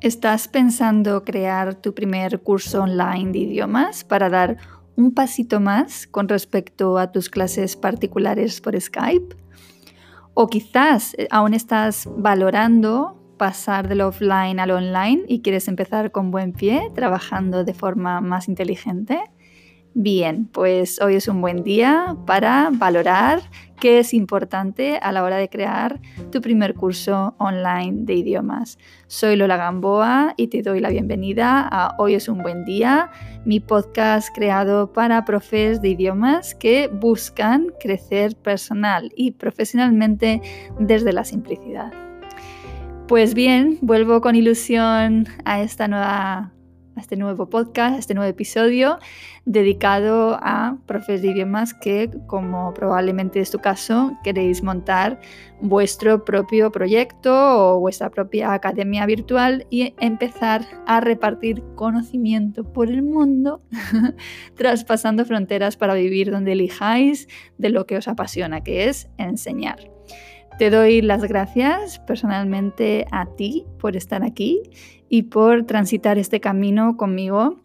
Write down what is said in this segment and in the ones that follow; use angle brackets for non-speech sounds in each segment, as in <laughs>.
¿Estás pensando crear tu primer curso online de idiomas para dar un pasito más con respecto a tus clases particulares por Skype? ¿O quizás eh, aún estás valorando pasar del offline al online y quieres empezar con buen pie, trabajando de forma más inteligente? Bien, pues hoy es un buen día para valorar qué es importante a la hora de crear tu primer curso online de idiomas. Soy Lola Gamboa y te doy la bienvenida a Hoy es un buen día, mi podcast creado para profes de idiomas que buscan crecer personal y profesionalmente desde la simplicidad. Pues bien, vuelvo con ilusión a esta nueva este nuevo podcast, este nuevo episodio dedicado a profes de idiomas que, como probablemente es tu caso, queréis montar vuestro propio proyecto o vuestra propia academia virtual y empezar a repartir conocimiento por el mundo, <laughs> traspasando fronteras para vivir donde elijáis de lo que os apasiona, que es enseñar. Te doy las gracias personalmente a ti por estar aquí y por transitar este camino conmigo,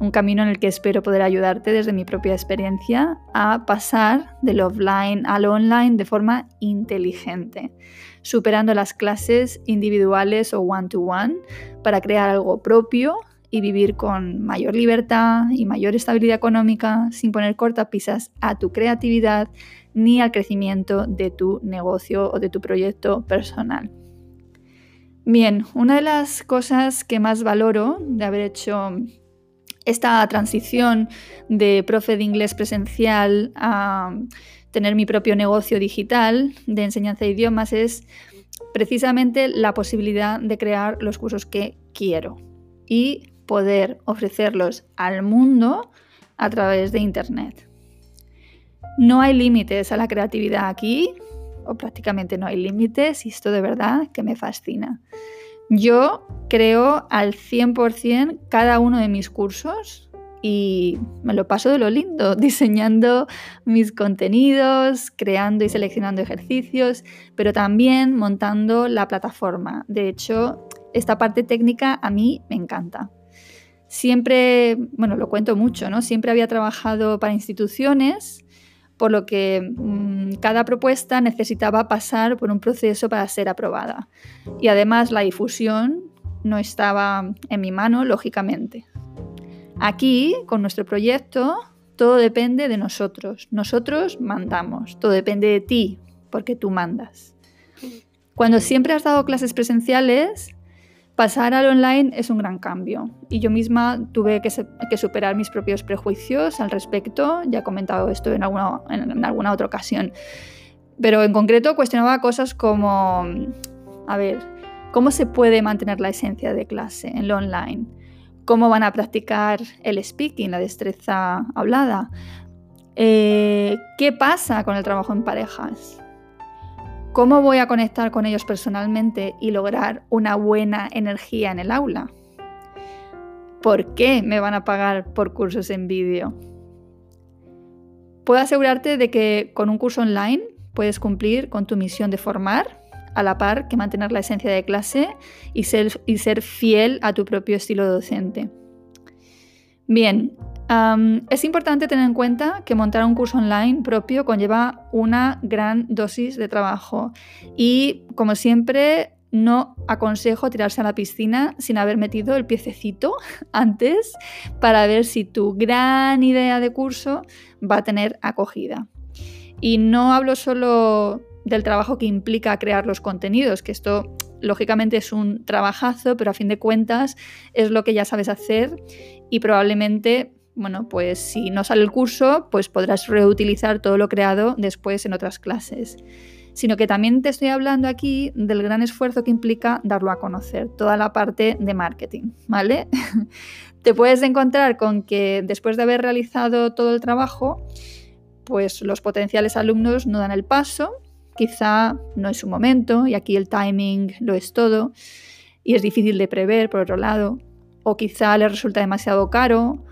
un camino en el que espero poder ayudarte desde mi propia experiencia a pasar del offline al online de forma inteligente, superando las clases individuales o one-to-one para crear algo propio y vivir con mayor libertad y mayor estabilidad económica sin poner cortapisas a tu creatividad ni al crecimiento de tu negocio o de tu proyecto personal. Bien, una de las cosas que más valoro de haber hecho esta transición de profe de inglés presencial a tener mi propio negocio digital de enseñanza de idiomas es precisamente la posibilidad de crear los cursos que quiero y poder ofrecerlos al mundo a través de Internet. No hay límites a la creatividad aquí, o prácticamente no hay límites, y esto de verdad que me fascina. Yo creo al 100% cada uno de mis cursos y me lo paso de lo lindo, <laughs> diseñando mis contenidos, creando y seleccionando ejercicios, pero también montando la plataforma. De hecho, esta parte técnica a mí me encanta. Siempre, bueno, lo cuento mucho, ¿no? Siempre había trabajado para instituciones por lo que mm, cada propuesta necesitaba pasar por un proceso para ser aprobada. Y además la difusión no estaba en mi mano, lógicamente. Aquí, con nuestro proyecto, todo depende de nosotros. Nosotros mandamos. Todo depende de ti, porque tú mandas. Cuando siempre has dado clases presenciales, Pasar al online es un gran cambio y yo misma tuve que, superar mis propios prejuicios al respecto, ya he comentado esto en alguna, otra ocasión, pero en concreto cuestionaba cosas como, a ver, ¿cómo se puede mantener la esencia de clase en lo online? ¿Cómo van a practicar el speaking, la destreza hablada? Eh, ¿Qué pasa con el trabajo en parejas? ¿Cómo voy a conectar con ellos personalmente y lograr una buena energía en el aula? ¿Por qué me van a pagar por cursos en vídeo? Puedo asegurarte de que con un curso online puedes cumplir con tu misión de formar a la par que mantener la esencia de clase y ser, y ser fiel a tu propio estilo docente. Bien, es importante tener en cuenta que montar un curso online propio conlleva una gran dosis de trabajo y, como siempre, no aconsejo tirarse a la piscina sin haber metido el piececito <laughs> antes para ver si tu gran idea de curso va a tener acogida. Y no hablo solo del trabajo que implica crear los contenidos, que esto lógicamente es un trabajazo, pero a fin de cuentas es lo que ya sabes hacer y probablemente bueno, pues si no sale el curso, pues podrás reutilizar todo lo creado después en otras clases. sino que también te estoy hablando aquí del gran esfuerzo que implica darlo a conocer, toda la parte de marketing, ¿vale? <laughs> te puedes encontrar con que después de haber realizado todo el trabajo, pues los potenciales alumnos no dan el paso, quizá no es su momento y aquí el timing lo es todo y es difícil de prever por otro lado, o quizá les resulta demasiado caro,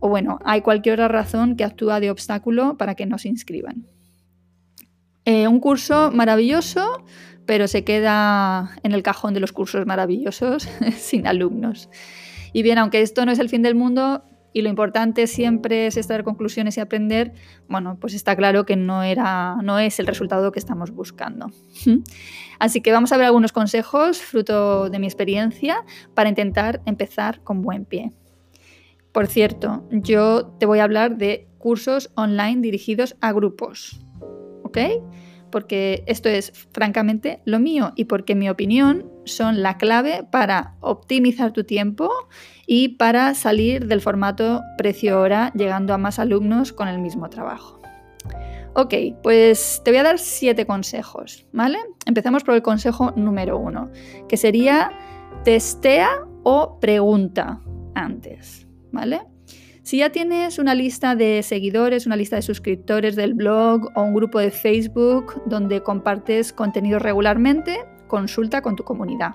o bueno, hay cualquier otra razón que actúa de obstáculo para que no se inscriban. Eh, un curso maravilloso, pero se queda en el cajón de los cursos maravillosos <laughs> sin alumnos. Y bien, aunque esto no es el fin del mundo y lo importante siempre es extraer conclusiones y aprender, bueno, pues está claro que no, era, no es el resultado que estamos buscando. <laughs> Así que vamos a ver algunos consejos, fruto de mi experiencia, para intentar empezar con buen pie. Por cierto, yo te voy a hablar de cursos online dirigidos a grupos. ¿Ok? porque esto es francamente lo mío y porque mi opinión son la clave para optimizar tu tiempo y para salir del formato precio-hora llegando a más alumnos con el mismo trabajo. Ok, pues te voy a dar siete consejos, ¿vale? Empezamos por el consejo número uno, que sería testea o pregunta antes, Si ya tienes una lista de seguidores, una lista de suscriptores del blog o un grupo de Facebook donde compartes contenido regularmente, consulta con tu comunidad.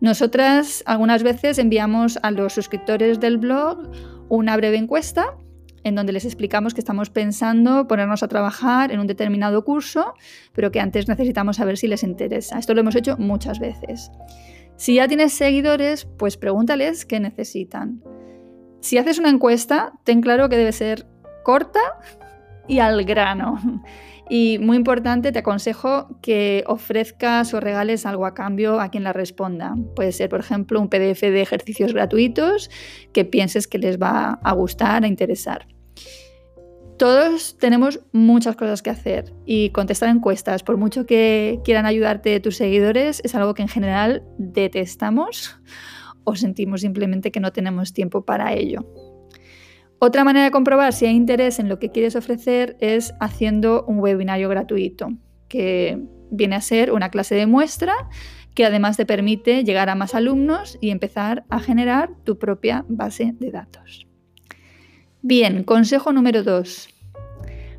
Nosotras algunas veces enviamos a los suscriptores del blog una breve encuesta en donde les explicamos que estamos pensando ponernos a trabajar en un determinado curso, pero que antes necesitamos saber si les interesa. Esto lo hemos hecho muchas veces. Si ya tienes seguidores, pues pregúntales qué necesitan. Si haces una encuesta, ten claro que debe ser corta y al grano. Y muy importante, te aconsejo que ofrezcas o regales algo a cambio a quien la responda. Puede ser, por ejemplo, un PDF de ejercicios gratuitos que pienses que les va a gustar, a interesar. Todos tenemos muchas cosas que hacer y contestar encuestas, por mucho que quieran ayudarte tus seguidores, es algo que en general detestamos o sentimos simplemente que no tenemos tiempo para ello. Otra manera de comprobar si hay interés en lo que quieres ofrecer es haciendo un webinario gratuito, que viene a ser una clase de muestra que además te permite llegar a más alumnos y empezar a generar tu propia base de datos. Bien, consejo número 2.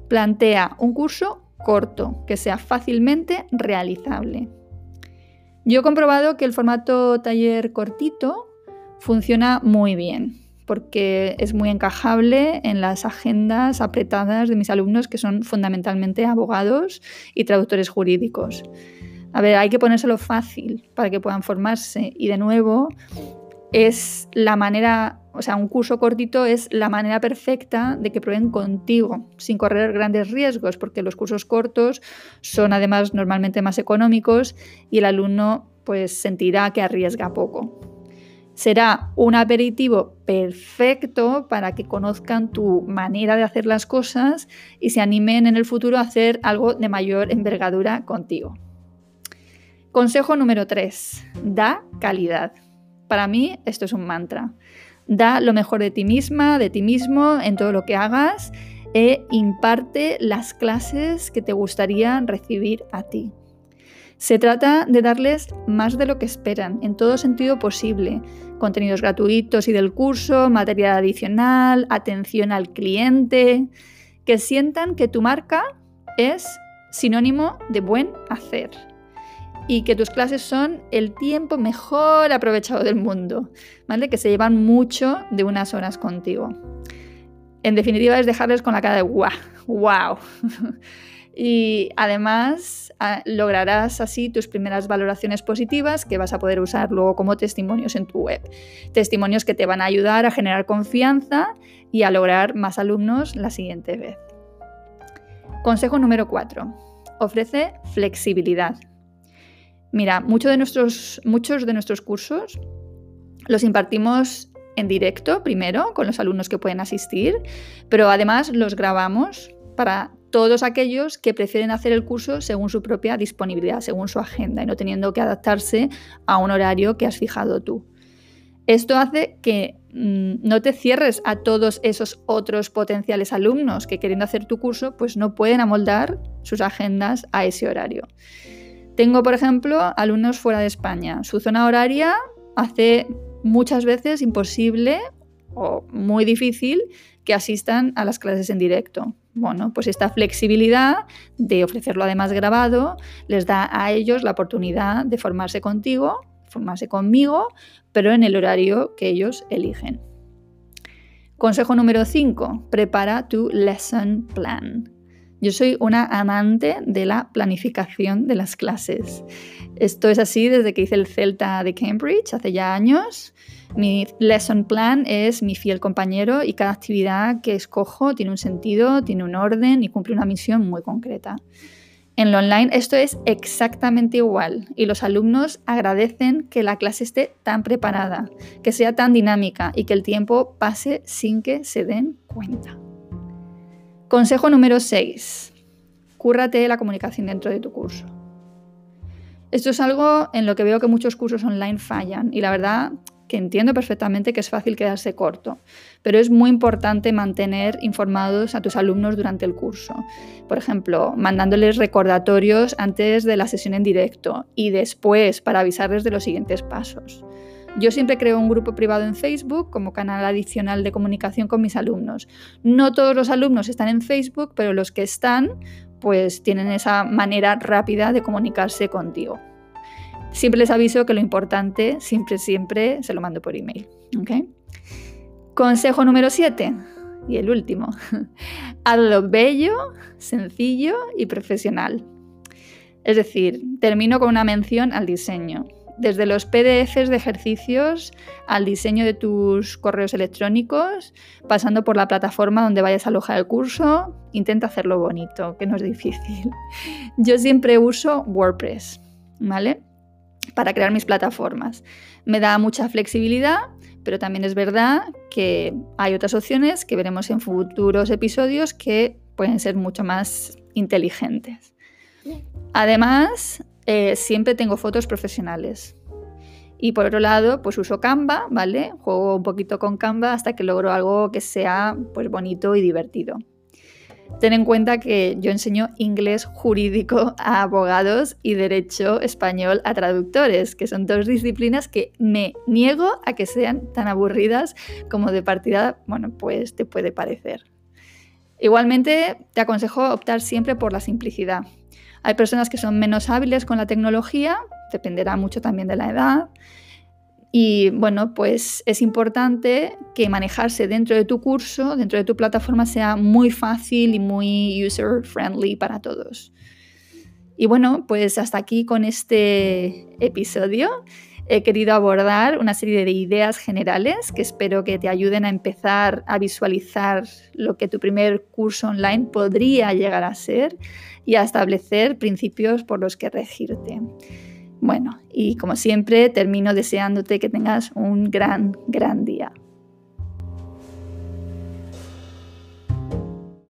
Plantea un curso corto, que sea fácilmente realizable. Yo he comprobado que el formato taller cortito funciona muy bien porque es muy encajable en las agendas apretadas de mis alumnos que son fundamentalmente abogados y traductores jurídicos. A ver, hay que ponérselo fácil para que puedan formarse y de nuevo es la manera, o sea, un curso cortito es la manera perfecta de que prueben contigo, sin correr grandes riesgos, porque los cursos cortos son además normalmente más económicos y el alumno pues sentirá que arriesga poco. Será un aperitivo perfecto para que conozcan tu manera de hacer las cosas y se animen en el futuro a hacer algo de mayor envergadura contigo. Consejo número 3. Da calidad. Para mí esto es un mantra. Da lo mejor de ti misma, de ti mismo, en todo lo que hagas e imparte las clases que te gustaría recibir a ti. Se trata de darles más de lo que esperan, en todo sentido posible. Contenidos gratuitos y del curso, material adicional, atención al cliente, que sientan que tu marca es sinónimo de buen hacer y que tus clases son el tiempo mejor aprovechado del mundo, ¿vale? Que se llevan mucho de unas horas contigo. En definitiva es dejarles con la cara de wow, wow. <laughs> y además lograrás así tus primeras valoraciones positivas que vas a poder usar luego como testimonios en tu web. Testimonios que te van a ayudar a generar confianza y a lograr más alumnos la siguiente vez. Consejo número 4. Ofrece flexibilidad. Mira, de nuestros, muchos de nuestros cursos los impartimos en directo primero con los alumnos que pueden asistir, pero además los grabamos para todos aquellos que prefieren hacer el curso según su propia disponibilidad, según su agenda y no teniendo que adaptarse a un horario que has fijado tú. Esto hace que mm, no te cierres a todos esos otros potenciales alumnos que queriendo hacer tu curso, pues no pueden amoldar sus agendas a ese horario. Tengo, por ejemplo, alumnos fuera de España. Su zona horaria hace muchas veces imposible o muy difícil que asistan a las clases en directo. Bueno, pues esta flexibilidad de ofrecerlo además grabado les da a ellos la oportunidad de formarse contigo, formarse conmigo, pero en el horario que ellos eligen. Consejo número 5. Prepara tu lesson plan. Yo soy una amante de la planificación de las clases. Esto es así desde que hice el Celta de Cambridge hace ya años. Mi lesson plan es mi fiel compañero y cada actividad que escojo tiene un sentido, tiene un orden y cumple una misión muy concreta. En lo online esto es exactamente igual y los alumnos agradecen que la clase esté tan preparada, que sea tan dinámica y que el tiempo pase sin que se den cuenta. Consejo número 6. Cúrrate la comunicación dentro de tu curso. Esto es algo en lo que veo que muchos cursos online fallan y la verdad que entiendo perfectamente que es fácil quedarse corto, pero es muy importante mantener informados a tus alumnos durante el curso. Por ejemplo, mandándoles recordatorios antes de la sesión en directo y después para avisarles de los siguientes pasos. Yo siempre creo un grupo privado en Facebook como canal adicional de comunicación con mis alumnos. No todos los alumnos están en Facebook, pero los que están, pues tienen esa manera rápida de comunicarse contigo. Siempre les aviso que lo importante, siempre, siempre, se lo mando por email. Consejo número 7 y el último. <laughs> Hazlo bello, sencillo y profesional. Es decir, termino con una mención al diseño desde los PDFs de ejercicios al diseño de tus correos electrónicos, pasando por la plataforma donde vayas a alojar el curso, intenta hacerlo bonito, que no es difícil. <laughs> Yo siempre uso WordPress, ¿vale? Para crear mis plataformas. Me da mucha flexibilidad, pero también es verdad que hay otras opciones que veremos en futuros episodios que pueden ser mucho más inteligentes. Además, eh, siempre tengo fotos profesionales. Y por otro lado, pues uso Canva, ¿vale? Juego un poquito con Canva hasta que logro algo que sea pues bonito y divertido. Ten en cuenta que yo enseño inglés jurídico a abogados y derecho español a traductores, que son dos disciplinas que me niego a que sean tan aburridas como de partida, bueno, pues te puede parecer. Igualmente, te aconsejo optar siempre por la simplicidad. Hay personas que son menos hábiles con la tecnología, dependerá mucho también de la edad. Y bueno, pues es importante que manejarse dentro de tu curso, dentro de tu plataforma, sea muy fácil y muy user friendly para todos. Y bueno, pues hasta aquí con este episodio he querido abordar una serie de ideas generales que espero que te ayuden a empezar a visualizar lo que tu primer curso online podría llegar a ser y a establecer principios por los que regirte. Bueno, y como siempre termino deseándote que tengas un gran, gran día.